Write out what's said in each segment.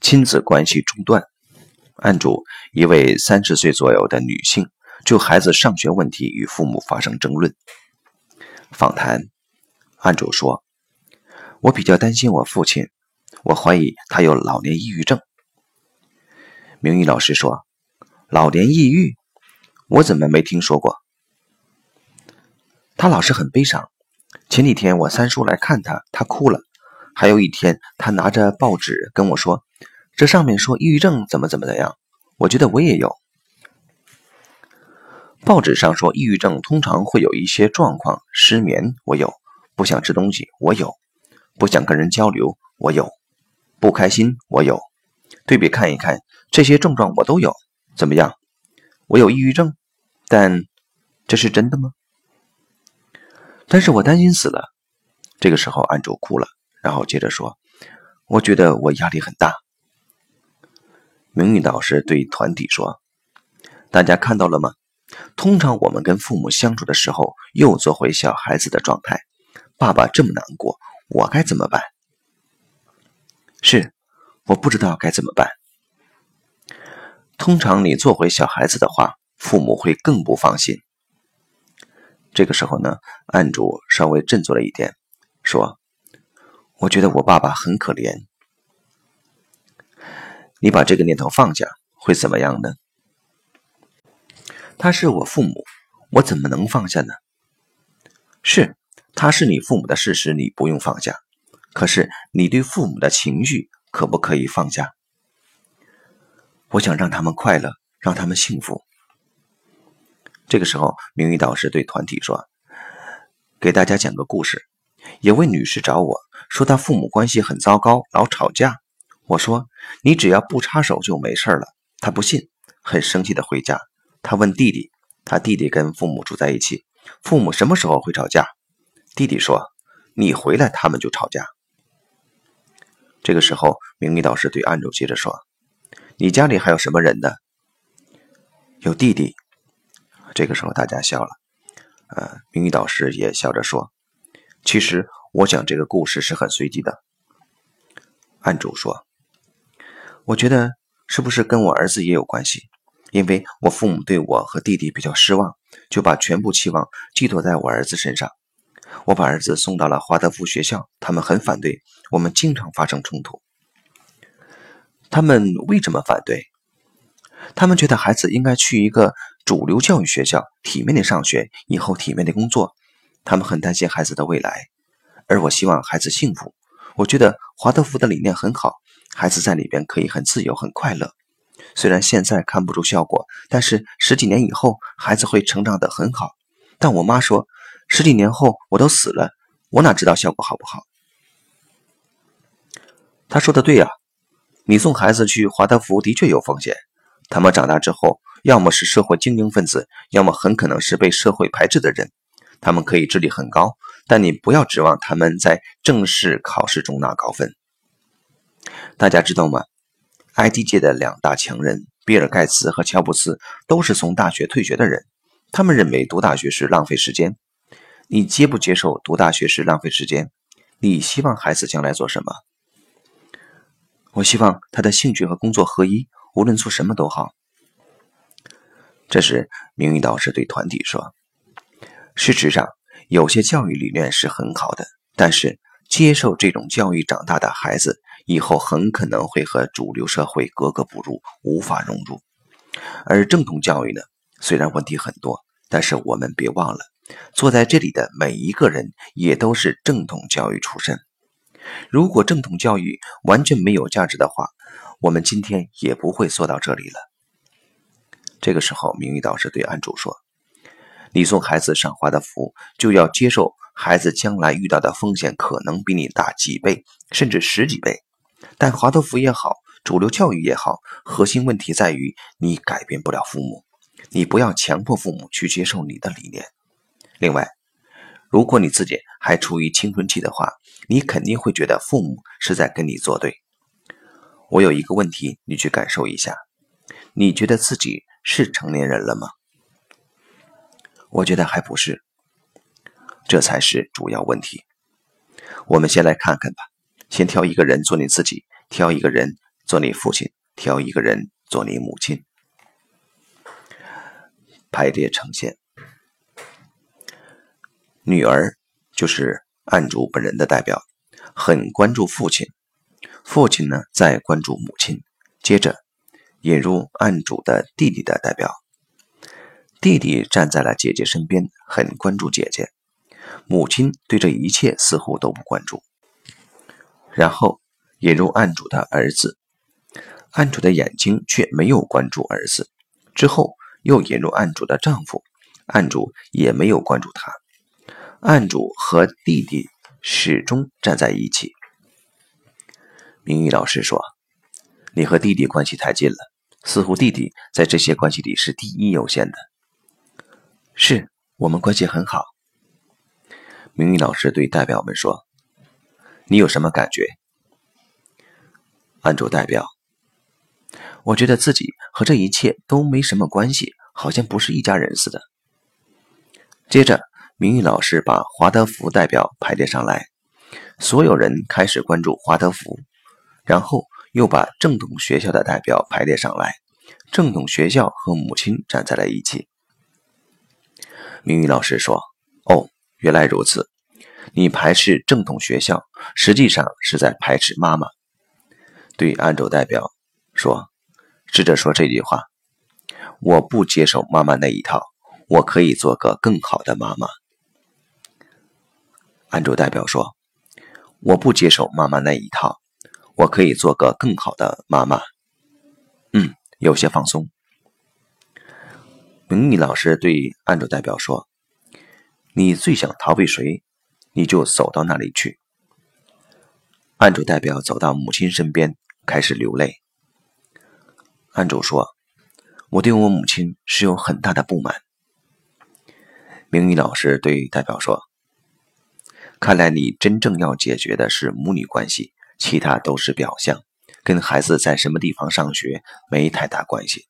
亲子关系中断。案主一位三十岁左右的女性，就孩子上学问题与父母发生争论。访谈，案主说：“我比较担心我父亲，我怀疑他有老年抑郁症。”明玉老师说：“老年抑郁，我怎么没听说过？”他老是很悲伤。前几天我三叔来看他，他哭了。还有一天，他拿着报纸跟我说。这上面说抑郁症怎么怎么怎样，我觉得我也有。报纸上说抑郁症通常会有一些状况，失眠我有，不想吃东西我有，不想跟人交流我有，不开心我有。对比看一看，这些症状我都有，怎么样？我有抑郁症，但这是真的吗？但是我担心死了。这个时候，安卓哭了，然后接着说：“我觉得我压力很大。”明玉导师对团体说：“大家看到了吗？通常我们跟父母相处的时候，又做回小孩子的状态。爸爸这么难过，我该怎么办？是，我不知道该怎么办。通常你做回小孩子的话，父母会更不放心。这个时候呢，案主稍微振作了一点，说：‘我觉得我爸爸很可怜。’”你把这个念头放下，会怎么样呢？他是我父母，我怎么能放下呢？是，他是你父母的事实，你不用放下。可是，你对父母的情绪可不可以放下？我想让他们快乐，让他们幸福。这个时候，明玉导师对团体说：“给大家讲个故事。有位女士找我说，她父母关系很糟糕，老吵架。”我说：“你只要不插手就没事了。”他不信，很生气的回家。他问弟弟：“他弟弟跟父母住在一起，父母什么时候会吵架？”弟弟说：“你回来，他们就吵架。”这个时候，明玉导师对案主接着说：“你家里还有什么人呢？”有弟弟。这个时候大家笑了。呃，明玉导师也笑着说：“其实我讲这个故事是很随机的。”案主说。我觉得是不是跟我儿子也有关系？因为我父母对我和弟弟比较失望，就把全部期望寄托在我儿子身上。我把儿子送到了华德福学校，他们很反对，我们经常发生冲突。他们为什么反对？他们觉得孩子应该去一个主流教育学校，体面的上学，以后体面的工作。他们很担心孩子的未来，而我希望孩子幸福。我觉得华德福的理念很好。孩子在里边可以很自由、很快乐。虽然现在看不出效果，但是十几年以后，孩子会成长得很好。但我妈说，十几年后我都死了，我哪知道效果好不好？他说的对呀，你送孩子去华德福的确有风险。他们长大之后，要么是社会精英分子，要么很可能是被社会排斥的人。他们可以智力很高，但你不要指望他们在正式考试中拿高分。大家知道吗？IT 界的两大强人比尔·盖茨和乔布斯都是从大学退学的人。他们认为读大学是浪费时间。你接不接受读大学是浪费时间？你希望孩子将来做什么？我希望他的兴趣和工作合一，无论做什么都好。这时，明玉导师对团体说：“事实上，有些教育理念是很好的，但是接受这种教育长大的孩子。”以后很可能会和主流社会格格不入，无法融入。而正统教育呢，虽然问题很多，但是我们别忘了，坐在这里的每一个人也都是正统教育出身。如果正统教育完全没有价值的话，我们今天也不会坐到这里了。这个时候，明玉导师对安主说：“你送孩子上华德福，就要接受孩子将来遇到的风险可能比你大几倍，甚至十几倍。”但华德福也好，主流教育也好，核心问题在于你改变不了父母，你不要强迫父母去接受你的理念。另外，如果你自己还处于青春期的话，你肯定会觉得父母是在跟你作对。我有一个问题，你去感受一下，你觉得自己是成年人了吗？我觉得还不是，这才是主要问题。我们先来看看吧。先挑一个人做你自己，挑一个人做你父亲，挑一个人做你母亲。排列呈现，女儿就是案主本人的代表，很关注父亲；父亲呢，在关注母亲。接着引入案主的弟弟的代表，弟弟站在了姐姐身边，很关注姐姐。母亲对这一切似乎都不关注。然后引入案主的儿子，案主的眼睛却没有关注儿子。之后。又引入案主的丈夫，案主也没有关注他。案主和弟弟始终站在一起。明玉老师说：“你和弟弟关系太近了，似乎弟弟在这些关系里是第一优先的。”是我们关系很好。明玉老师对代表们说：“你有什么感觉？”案主代表。我觉得自己和这一切都没什么关系，好像不是一家人似的。接着，明玉老师把华德福代表排列上来，所有人开始关注华德福，然后又把正统学校的代表排列上来，正统学校和母亲站在了一起。明玉老师说：“哦，原来如此，你排斥正统学校，实际上是在排斥妈妈。”对安州代表说。试着说这句话：“我不接受妈妈那一套，我可以做个更好的妈妈。”安主代表说：“我不接受妈妈那一套，我可以做个更好的妈妈。”嗯，有些放松。明米老师对案主代表说：“你最想逃避谁，你就走到那里去。”案主代表走到母亲身边，开始流泪。案主说：“我对我母亲是有很大的不满。”明宇老师对代表说：“看来你真正要解决的是母女关系，其他都是表象，跟孩子在什么地方上学没太大关系。”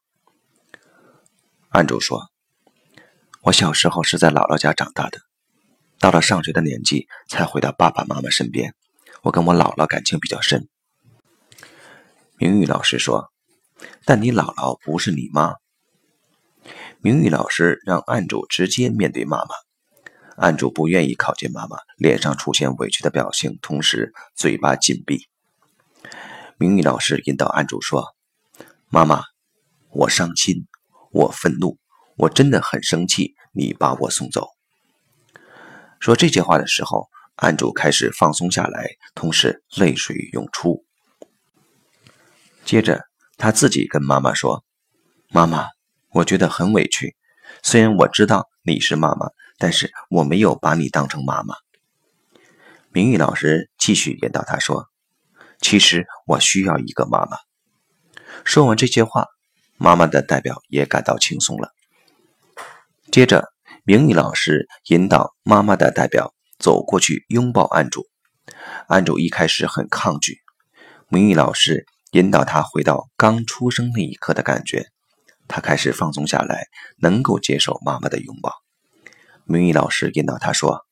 案主说：“我小时候是在姥姥家长大的，到了上学的年纪才回到爸爸妈妈身边。我跟我姥姥感情比较深。”明玉老师说。但你姥姥不是你妈。明玉老师让案主直接面对妈妈，案主不愿意靠近妈妈，脸上出现委屈的表情，同时嘴巴紧闭。明玉老师引导案主说：“妈妈，我伤心，我愤怒，我真的很生气，你把我送走。”说这些话的时候，案主开始放松下来，同时泪水涌出。接着。他自己跟妈妈说：“妈妈，我觉得很委屈。虽然我知道你是妈妈，但是我没有把你当成妈妈。”明玉老师继续引导他说：“其实我需要一个妈妈。”说完这些话，妈妈的代表也感到轻松了。接着，明玉老师引导妈妈的代表走过去拥抱案主。案主一开始很抗拒，明玉老师。引导他回到刚出生那一刻的感觉，他开始放松下来，能够接受妈妈的拥抱。明宇老师引导他说：“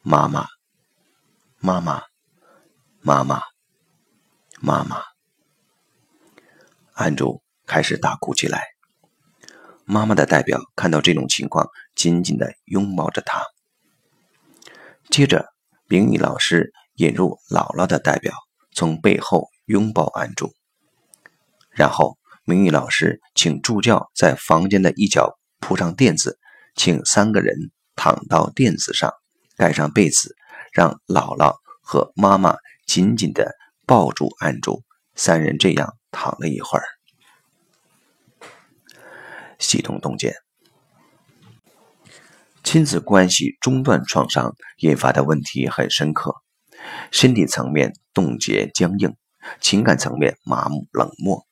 妈妈，妈妈，妈妈，妈妈。”案主开始大哭起来。妈妈的代表看到这种情况，紧紧的拥抱着他。接着，明宇老师引入姥姥的代表，从背后。拥抱案主，然后明宇老师请助教在房间的一角铺上垫子，请三个人躺到垫子上，盖上被子，让姥姥和妈妈紧紧的抱住案主。三人这样躺了一会儿。系统洞见：亲子关系中断创伤引发的问题很深刻，身体层面冻结僵硬。情感层面麻木冷漠，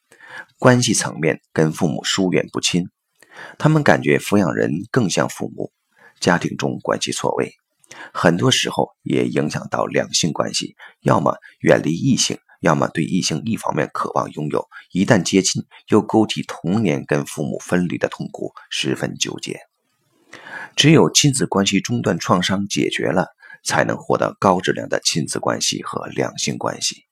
关系层面跟父母疏远不亲，他们感觉抚养人更像父母，家庭中关系错位，很多时候也影响到两性关系，要么远离异性，要么对异性一方面渴望拥有，一旦接近又勾起童年跟父母分离的痛苦，十分纠结。只有亲子关系中断创伤解决了，才能获得高质量的亲子关系和两性关系。